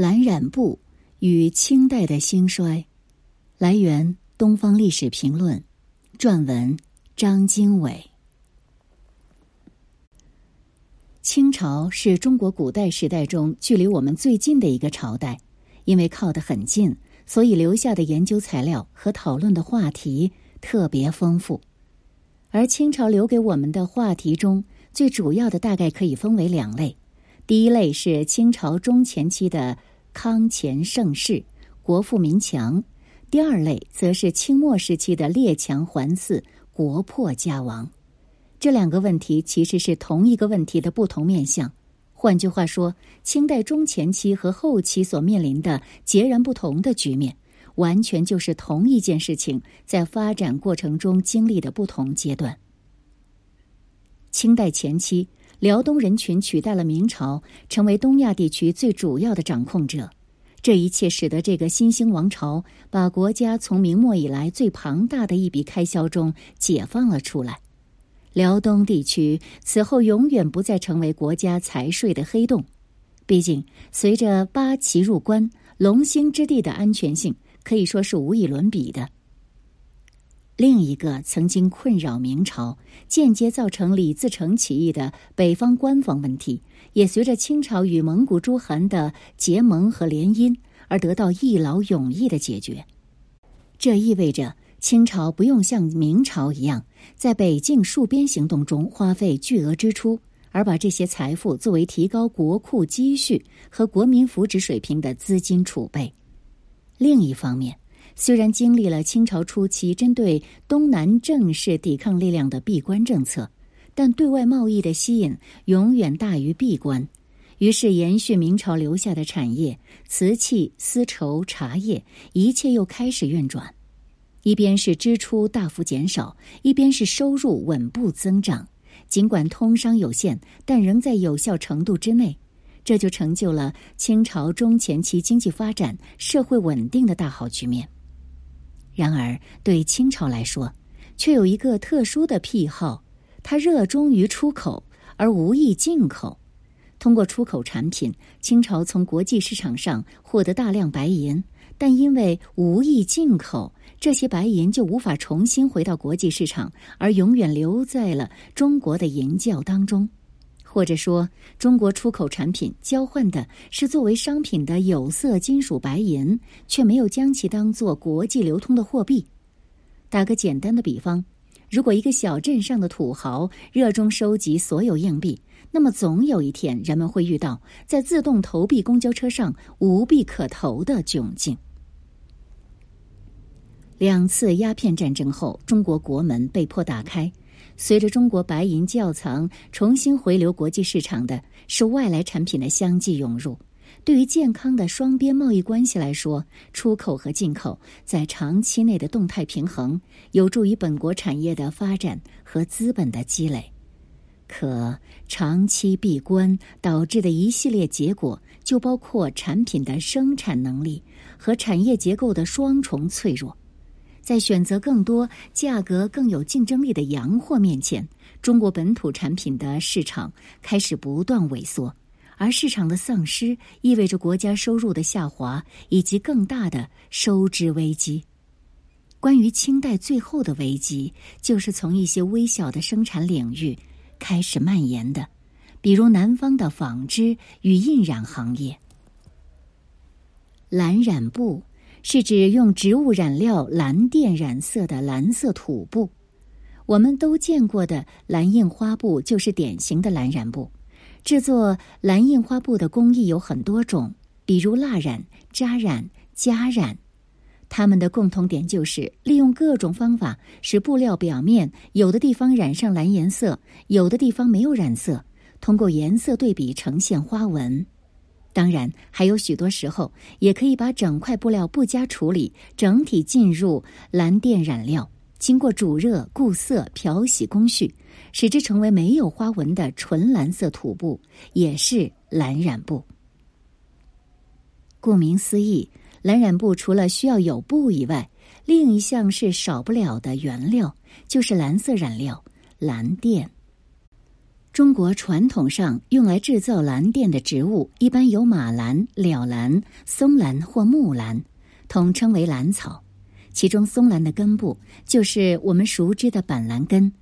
蓝染布与清代的兴衰，来源《东方历史评论》，撰文张经纬。清朝是中国古代时代中距离我们最近的一个朝代，因为靠得很近，所以留下的研究材料和讨论的话题特别丰富。而清朝留给我们的话题中，最主要的大概可以分为两类。第一类是清朝中前期的康乾盛世，国富民强；第二类则是清末时期的列强环伺，国破家亡。这两个问题其实是同一个问题的不同面向。换句话说，清代中前期和后期所面临的截然不同的局面，完全就是同一件事情在发展过程中经历的不同阶段。清代前期。辽东人群取代了明朝，成为东亚地区最主要的掌控者。这一切使得这个新兴王朝把国家从明末以来最庞大的一笔开销中解放了出来。辽东地区此后永远不再成为国家财税的黑洞。毕竟，随着八旗入关，龙兴之地的安全性可以说是无以伦比的。另一个曾经困扰明朝、间接造成李自成起义的北方官方问题，也随着清朝与蒙古诸汗的结盟和联姻而得到一劳永逸的解决。这意味着清朝不用像明朝一样在北境戍边行动中花费巨额支出，而把这些财富作为提高国库积蓄和国民福祉水平的资金储备。另一方面，虽然经历了清朝初期针对东南正式抵抗力量的闭关政策，但对外贸易的吸引永远大于闭关。于是，延续明朝留下的产业——瓷器、丝绸、茶叶，一切又开始运转。一边是支出大幅减少，一边是收入稳步增长。尽管通商有限，但仍在有效程度之内。这就成就了清朝中前期经济发展、社会稳定的大好局面。然而，对清朝来说，却有一个特殊的癖好：它热衷于出口，而无意进口。通过出口产品，清朝从国际市场上获得大量白银，但因为无意进口，这些白银就无法重新回到国际市场，而永远留在了中国的银窖当中。或者说，中国出口产品交换的是作为商品的有色金属白银，却没有将其当做国际流通的货币。打个简单的比方，如果一个小镇上的土豪热衷收集所有硬币，那么总有一天人们会遇到在自动投币公交车上无币可投的窘境。两次鸦片战争后，中国国门被迫打开。随着中国白银窖藏重新回流国际市场的是外来产品的相继涌入。对于健康的双边贸易关系来说，出口和进口在长期内的动态平衡，有助于本国产业的发展和资本的积累。可长期闭关导致的一系列结果，就包括产品的生产能力和产业结构的双重脆弱。在选择更多、价格更有竞争力的洋货面前，中国本土产品的市场开始不断萎缩，而市场的丧失意味着国家收入的下滑以及更大的收支危机。关于清代最后的危机，就是从一些微小的生产领域开始蔓延的，比如南方的纺织与印染行业、蓝染布。是指用植物染料蓝靛染色的蓝色土布，我们都见过的蓝印花布就是典型的蓝染布。制作蓝印花布的工艺有很多种，比如蜡染、扎染、夹染。它们的共同点就是利用各种方法使布料表面有的地方染上蓝颜色，有的地方没有染色，通过颜色对比呈现花纹。当然，还有许多时候也可以把整块布料不加处理，整体进入蓝靛染料，经过煮热、固色、漂洗工序，使之成为没有花纹的纯蓝色土布，也是蓝染布。顾名思义，蓝染布除了需要有布以外，另一项是少不了的原料，就是蓝色染料——蓝靛。中国传统上用来制造蓝靛的植物，一般有马兰、了兰、松兰或木兰，统称为兰草。其中，松兰的根部就是我们熟知的板蓝根。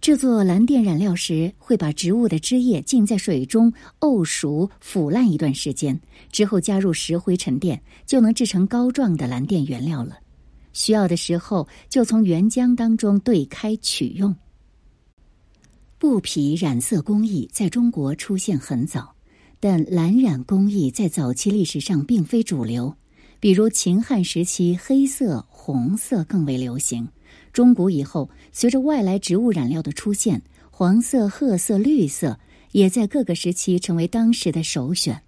制作蓝靛染料时，会把植物的枝叶浸在水中沤熟、腐烂一段时间，之后加入石灰沉淀，就能制成膏状的蓝靛原料了。需要的时候，就从原浆当中兑开取用。布匹染色工艺在中国出现很早，但蓝染工艺在早期历史上并非主流。比如秦汉时期，黑色、红色更为流行；中古以后，随着外来植物染料的出现，黄色、褐色、绿色也在各个时期成为当时的首选。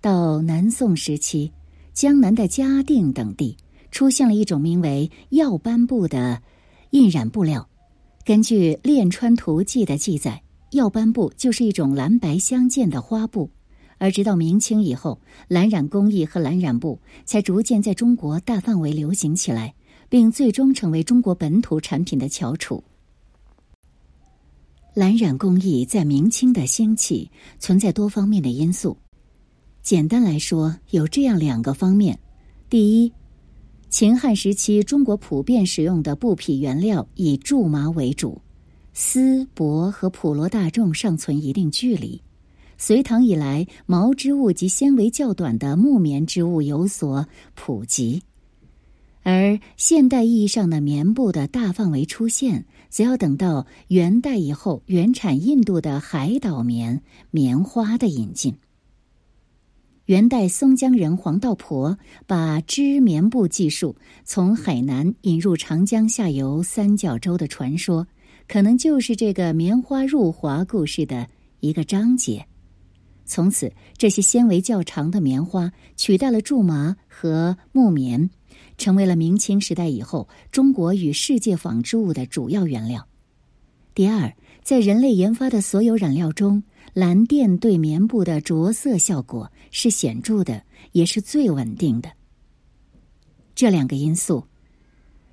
到南宋时期，江南的嘉定等地出现了一种名为药斑布的印染布料。根据《炼川图记》的记载，药斑布就是一种蓝白相间的花布，而直到明清以后，蓝染工艺和蓝染布才逐渐在中国大范围流行起来，并最终成为中国本土产品的翘楚。蓝染工艺在明清的兴起存在多方面的因素，简单来说，有这样两个方面：第一，秦汉时期，中国普遍使用的布匹原料以苎麻为主，丝帛和普罗大众尚存一定距离。隋唐以来，毛织物及纤维较短的木棉织物有所普及，而现代意义上的棉布的大范围出现，则要等到元代以后，原产印度的海岛棉棉花的引进。元代松江人黄道婆把织棉布技术从海南引入长江下游三角洲的传说，可能就是这个棉花入华故事的一个章节。从此，这些纤维较长的棉花取代了苎麻和木棉，成为了明清时代以后中国与世界纺织物的主要原料。第二，在人类研发的所有染料中，蓝靛对棉布的着色效果是显著的，也是最稳定的。这两个因素，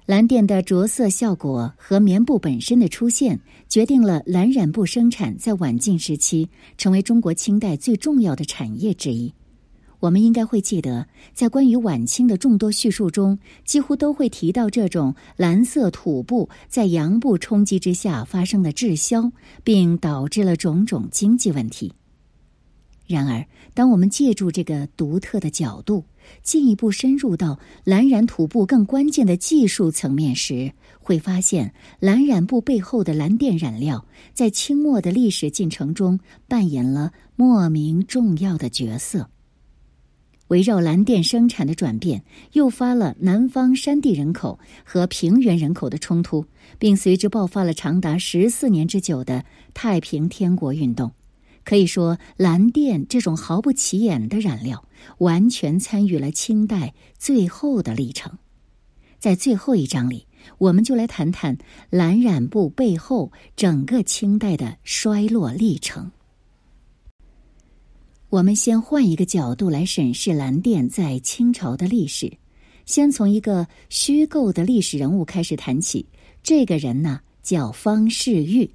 蓝靛的着色效果和棉布本身的出现，决定了蓝染布生产在晚晋时期成为中国清代最重要的产业之一。我们应该会记得，在关于晚清的众多叙述中，几乎都会提到这种蓝色土布在洋布冲击之下发生的滞销，并导致了种种经济问题。然而，当我们借助这个独特的角度，进一步深入到蓝染土布更关键的技术层面时，会发现蓝染布背后的蓝靛染料在清末的历史进程中扮演了莫名重要的角色。围绕蓝靛生产的转变，诱发了南方山地人口和平原人口的冲突，并随之爆发了长达十四年之久的太平天国运动。可以说，蓝靛这种毫不起眼的染料，完全参与了清代最后的历程。在最后一章里，我们就来谈谈蓝染布背后整个清代的衰落历程。我们先换一个角度来审视蓝靛在清朝的历史，先从一个虚构的历史人物开始谈起。这个人呢叫方世玉。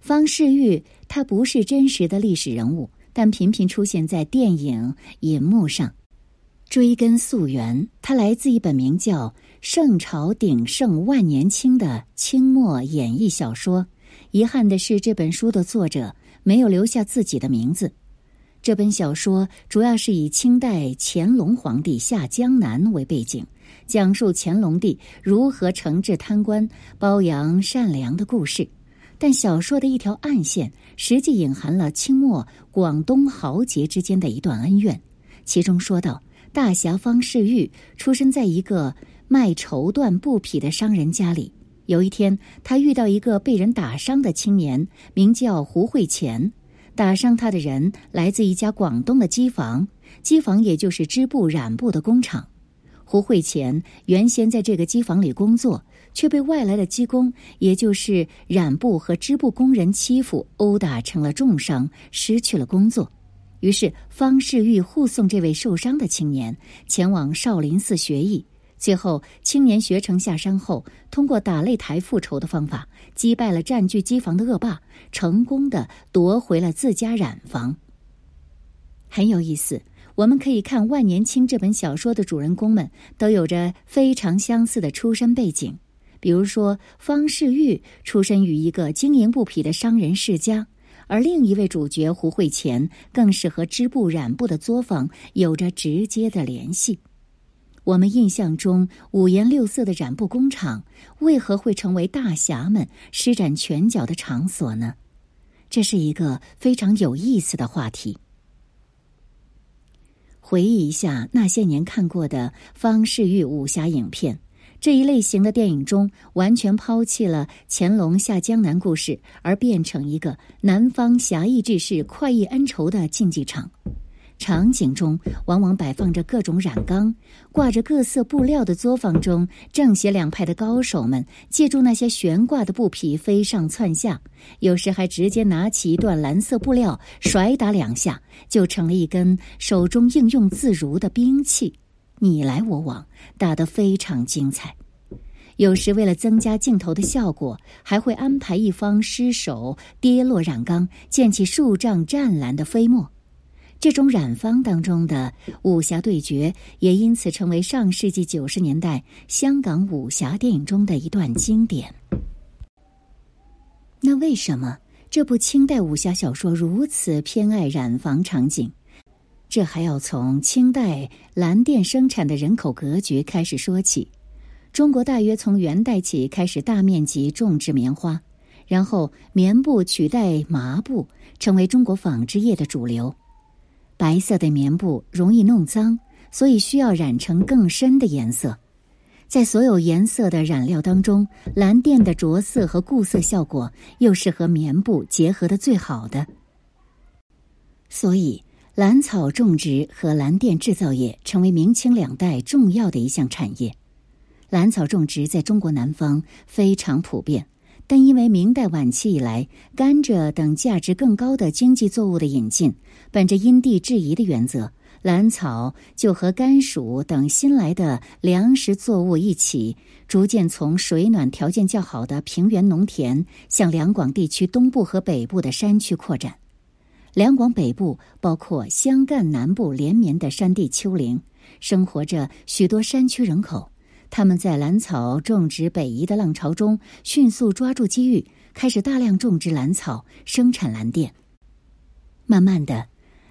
方世玉他不是真实的历史人物，但频频出现在电影银幕上。追根溯源，他来自一本名叫《圣朝鼎盛万年清》的清末演义小说。遗憾的是，这本书的作者没有留下自己的名字。这本小说主要是以清代乾隆皇帝下江南为背景，讲述乾隆帝如何惩治贪官、褒扬善良的故事。但小说的一条暗线，实际隐含了清末广东豪杰之间的一段恩怨。其中说到，大侠方世玉出生在一个卖绸缎布匹的商人家里。有一天，他遇到一个被人打伤的青年，名叫胡慧乾。打伤他的人来自一家广东的机房，机房也就是织布染布的工厂。胡慧乾原先在这个机房里工作，却被外来的机工，也就是染布和织布工人欺负、殴打，成了重伤，失去了工作。于是方世玉护送这位受伤的青年前往少林寺学艺。最后，青年学成下山后，通过打擂台复仇的方法，击败了占据机房的恶霸，成功的夺回了自家染坊。很有意思，我们可以看《万年青》这本小说的主人公们都有着非常相似的出身背景。比如说，方世玉出身于一个经营不匹的商人世家，而另一位主角胡慧乾更是和织布染布的作坊有着直接的联系。我们印象中五颜六色的染布工厂，为何会成为大侠们施展拳脚的场所呢？这是一个非常有意思的话题。回忆一下那些年看过的方世玉武侠影片，这一类型的电影中，完全抛弃了乾隆下江南故事，而变成一个南方侠义志士快意恩仇的竞技场。场景中往往摆放着各种染缸，挂着各色布料的作坊中，正邪两派的高手们借助那些悬挂的布匹飞上窜下，有时还直接拿起一段蓝色布料甩打两下，就成了一根手中应用自如的兵器，你来我往，打得非常精彩。有时为了增加镜头的效果，还会安排一方失手跌落染缸，溅起数丈湛蓝的飞沫。这种染坊当中的武侠对决，也因此成为上世纪九十年代香港武侠电影中的一段经典。那为什么这部清代武侠小说如此偏爱染坊场景？这还要从清代蓝靛生产的人口格局开始说起。中国大约从元代起开始大面积种植棉花，然后棉布取代麻布，成为中国纺织业的主流。白色的棉布容易弄脏，所以需要染成更深的颜色。在所有颜色的染料当中，蓝靛的着色和固色效果又是和棉布结合的最好的。所以，蓝草种植和蓝靛制造业成为明清两代重要的一项产业。蓝草种植在中国南方非常普遍。但因为明代晚期以来，甘蔗等价值更高的经济作物的引进，本着因地制宜的原则，兰草就和甘薯等新来的粮食作物一起，逐渐从水暖条件较好的平原农田向两广地区东部和北部的山区扩展。两广北部包括湘赣南部连绵的山地丘陵，生活着许多山区人口。他们在蓝草种植北移的浪潮中，迅速抓住机遇，开始大量种植蓝草，生产蓝靛。慢慢的，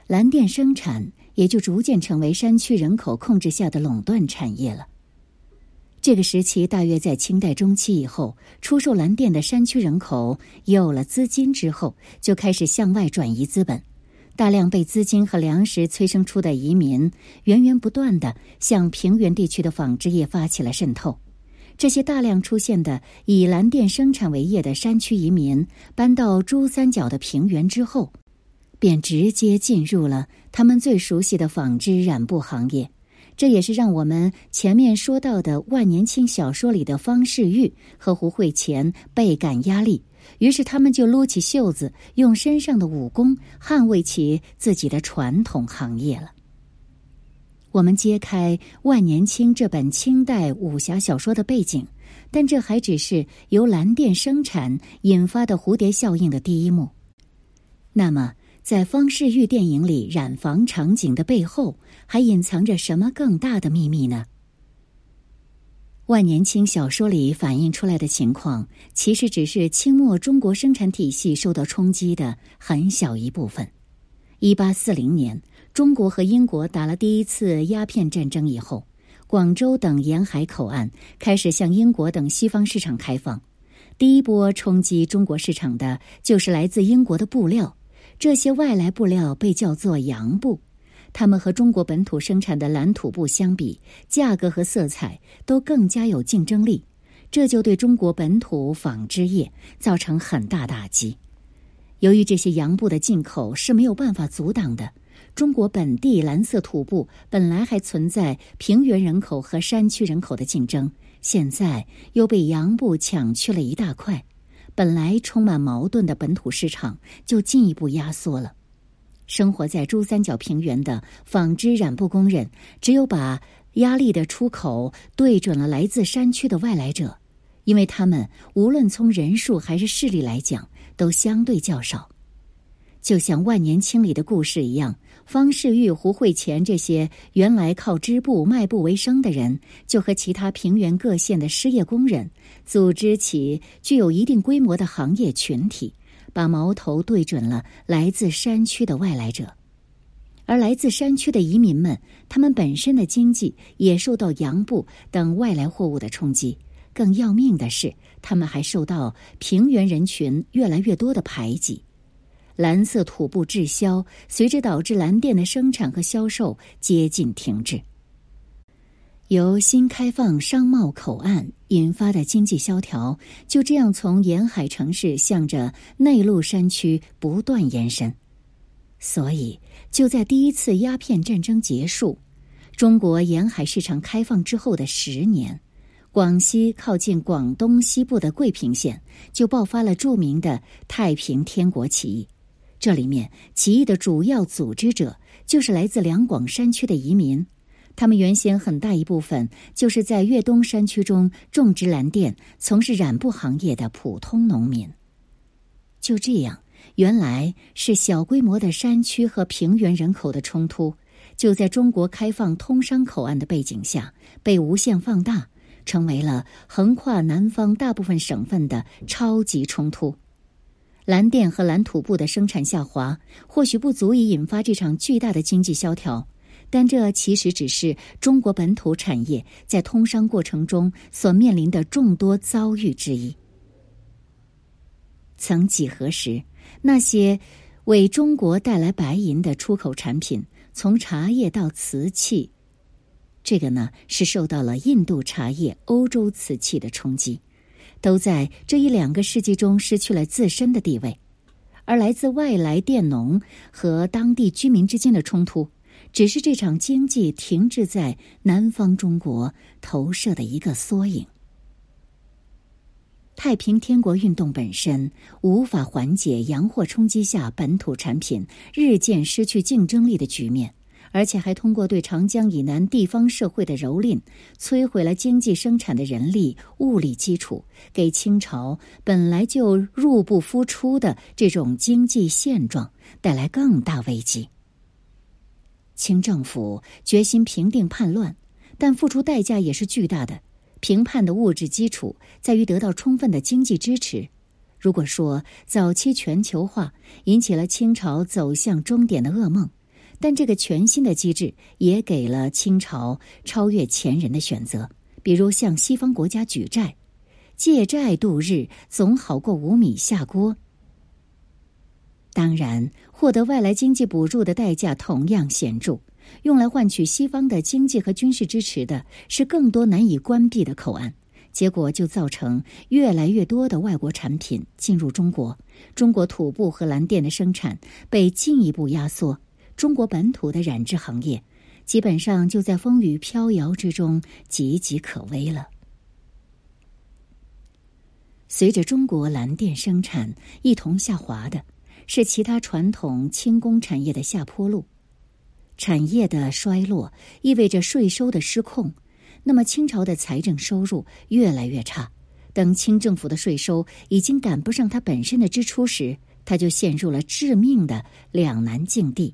蓝靛生产也就逐渐成为山区人口控制下的垄断产业了。这个时期大约在清代中期以后，出售蓝靛的山区人口有了资金之后，就开始向外转移资本。大量被资金和粮食催生出的移民，源源不断地向平原地区的纺织业发起了渗透。这些大量出现的以蓝靛生产为业的山区移民，搬到珠三角的平原之后，便直接进入了他们最熟悉的纺织染布行业。这也是让我们前面说到的万年青小说里的方世玉和胡慧乾倍感压力。于是他们就撸起袖子，用身上的武功捍卫起自己的传统行业了。我们揭开《万年青》这本清代武侠小说的背景，但这还只是由蓝靛生产引发的蝴蝶效应的第一幕。那么，在方世玉电影里染房场景的背后，还隐藏着什么更大的秘密呢？万年青小说里反映出来的情况，其实只是清末中国生产体系受到冲击的很小一部分。一八四零年，中国和英国打了第一次鸦片战争以后，广州等沿海口岸开始向英国等西方市场开放。第一波冲击中国市场的就是来自英国的布料，这些外来布料被叫做洋布。它们和中国本土生产的蓝土布相比，价格和色彩都更加有竞争力，这就对中国本土纺织业造成很大打击。由于这些洋布的进口是没有办法阻挡的，中国本地蓝色土布本来还存在平原人口和山区人口的竞争，现在又被洋布抢去了一大块，本来充满矛盾的本土市场就进一步压缩了。生活在珠三角平原的纺织染布工人，只有把压力的出口对准了来自山区的外来者，因为他们无论从人数还是势力来讲，都相对较少。就像万年青里的故事一样，方世玉、胡慧乾这些原来靠织布卖布为生的人，就和其他平原各县的失业工人组织起具有一定规模的行业群体，把矛头对准了来自山区的外来者。而来自山区的移民们，他们本身的经济也受到洋布等外来货物的冲击。更要命的是，他们还受到平原人群越来越多的排挤。蓝色土布滞销，随之导致蓝靛的生产和销售接近停滞。由新开放商贸口岸引发的经济萧条，就这样从沿海城市向着内陆山区不断延伸。所以，就在第一次鸦片战争结束、中国沿海市场开放之后的十年，广西靠近广东西部的桂平县就爆发了著名的太平天国起义。这里面起义的主要组织者就是来自两广山区的移民，他们原先很大一部分就是在粤东山区中种植蓝靛、从事染布行业的普通农民。就这样，原来是小规模的山区和平原人口的冲突，就在中国开放通商口岸的背景下被无限放大，成为了横跨南方大部分省份的超级冲突。蓝电和蓝土布的生产下滑，或许不足以引发这场巨大的经济萧条，但这其实只是中国本土产业在通商过程中所面临的众多遭遇之一。曾几何时，那些为中国带来白银的出口产品，从茶叶到瓷器，这个呢是受到了印度茶叶、欧洲瓷器的冲击。都在这一两个世纪中失去了自身的地位，而来自外来佃农和当地居民之间的冲突，只是这场经济停滞在南方中国投射的一个缩影。太平天国运动本身无法缓解洋货冲击下本土产品日渐失去竞争力的局面。而且还通过对长江以南地方社会的蹂躏，摧毁了经济生产的人力物力基础，给清朝本来就入不敷出的这种经济现状带来更大危机。清政府决心平定叛乱，但付出代价也是巨大的。平叛的物质基础在于得到充分的经济支持。如果说早期全球化引起了清朝走向终点的噩梦。但这个全新的机制也给了清朝超越前人的选择，比如向西方国家举债，借债度日总好过无米下锅。当然，获得外来经济补助的代价同样显著，用来换取西方的经济和军事支持的是更多难以关闭的口岸，结果就造成越来越多的外国产品进入中国，中国土布和蓝靛的生产被进一步压缩。中国本土的染织行业，基本上就在风雨飘摇之中岌岌可危了。随着中国蓝靛生产一同下滑的，是其他传统轻工产业的下坡路。产业的衰落意味着税收的失控，那么清朝的财政收入越来越差。等清政府的税收已经赶不上它本身的支出时，他就陷入了致命的两难境地。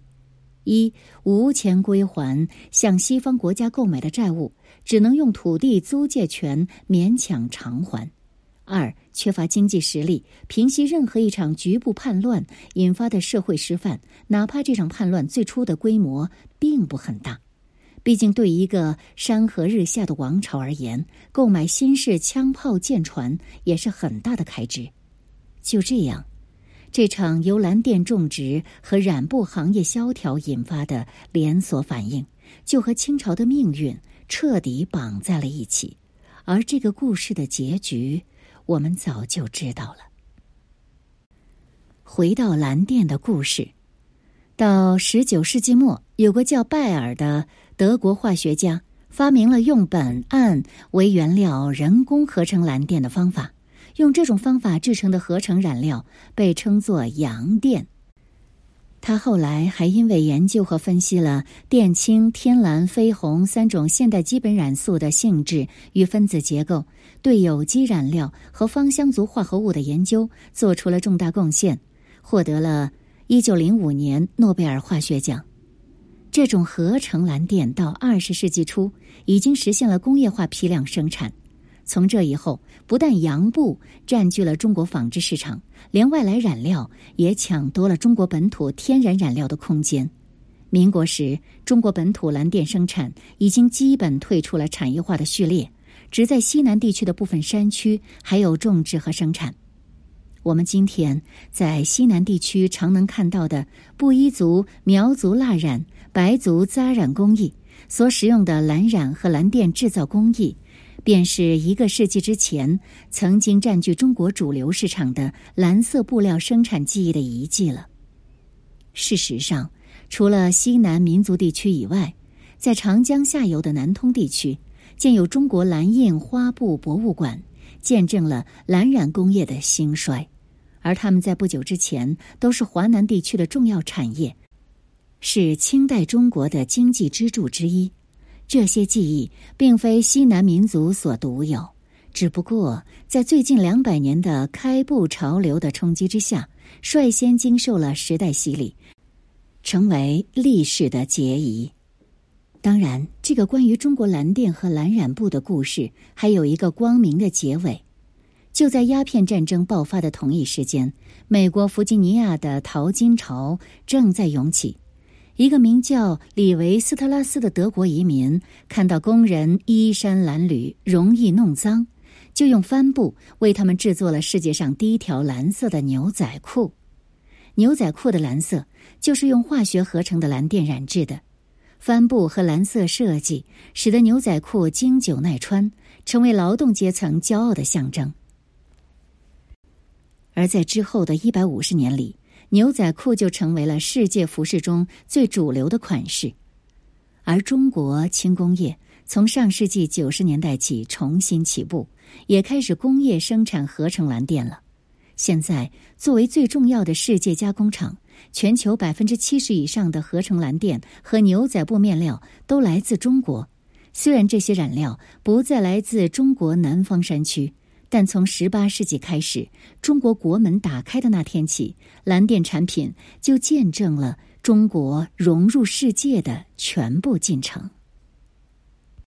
一无钱归还向西方国家购买的债务，只能用土地租借权勉强偿还；二缺乏经济实力平息任何一场局部叛乱引发的社会失范，哪怕这场叛乱最初的规模并不很大，毕竟对一个山河日下的王朝而言，购买新式枪炮舰船也是很大的开支。就这样。这场由蓝靛种植和染布行业萧条引发的连锁反应，就和清朝的命运彻底绑在了一起。而这个故事的结局，我们早就知道了。回到蓝靛的故事，到十九世纪末，有个叫拜尔的德国化学家发明了用苯胺为原料人工合成蓝靛的方法。用这种方法制成的合成染料被称作洋靛。他后来还因为研究和分析了靛青、天蓝、绯红三种现代基本染素的性质与分子结构，对有机染料和芳香族化合物的研究做出了重大贡献，获得了1905年诺贝尔化学奖。这种合成蓝靛到二十世纪初已经实现了工业化批量生产。从这以后，不但洋布占据了中国纺织市场，连外来染料也抢夺了中国本土天然染料的空间。民国时，中国本土蓝靛生产已经基本退出了产业化的序列，只在西南地区的部分山区还有种植和生产。我们今天在西南地区常能看到的布依族、苗族蜡染、白族扎染工艺所使用的蓝染和蓝靛制造工艺。便是一个世纪之前曾经占据中国主流市场的蓝色布料生产技艺的遗迹了。事实上，除了西南民族地区以外，在长江下游的南通地区，建有中国蓝印花布博物馆，见证了蓝染工业的兴衰。而他们在不久之前都是华南地区的重要产业，是清代中国的经济支柱之一。这些技艺并非西南民族所独有，只不过在最近两百年的开埠潮流的冲击之下，率先经受了时代洗礼，成为历史的结遗。当然，这个关于中国蓝靛和蓝染布的故事还有一个光明的结尾。就在鸦片战争爆发的同一时间，美国弗吉尼亚的淘金潮正在涌起。一个名叫李维斯特拉斯的德国移民看到工人衣衫褴褛，容易弄脏，就用帆布为他们制作了世界上第一条蓝色的牛仔裤。牛仔裤的蓝色就是用化学合成的蓝靛染制的。帆布和蓝色设计使得牛仔裤经久耐穿，成为劳动阶层骄傲的象征。而在之后的一百五十年里。牛仔裤就成为了世界服饰中最主流的款式，而中国轻工业从上世纪九十年代起重新起步，也开始工业生产合成蓝靛了。现在，作为最重要的世界加工厂，全球百分之七十以上的合成蓝靛和牛仔布面料都来自中国。虽然这些染料不再来自中国南方山区。但从十八世纪开始，中国国门打开的那天起，蓝电产品就见证了中国融入世界的全部进程。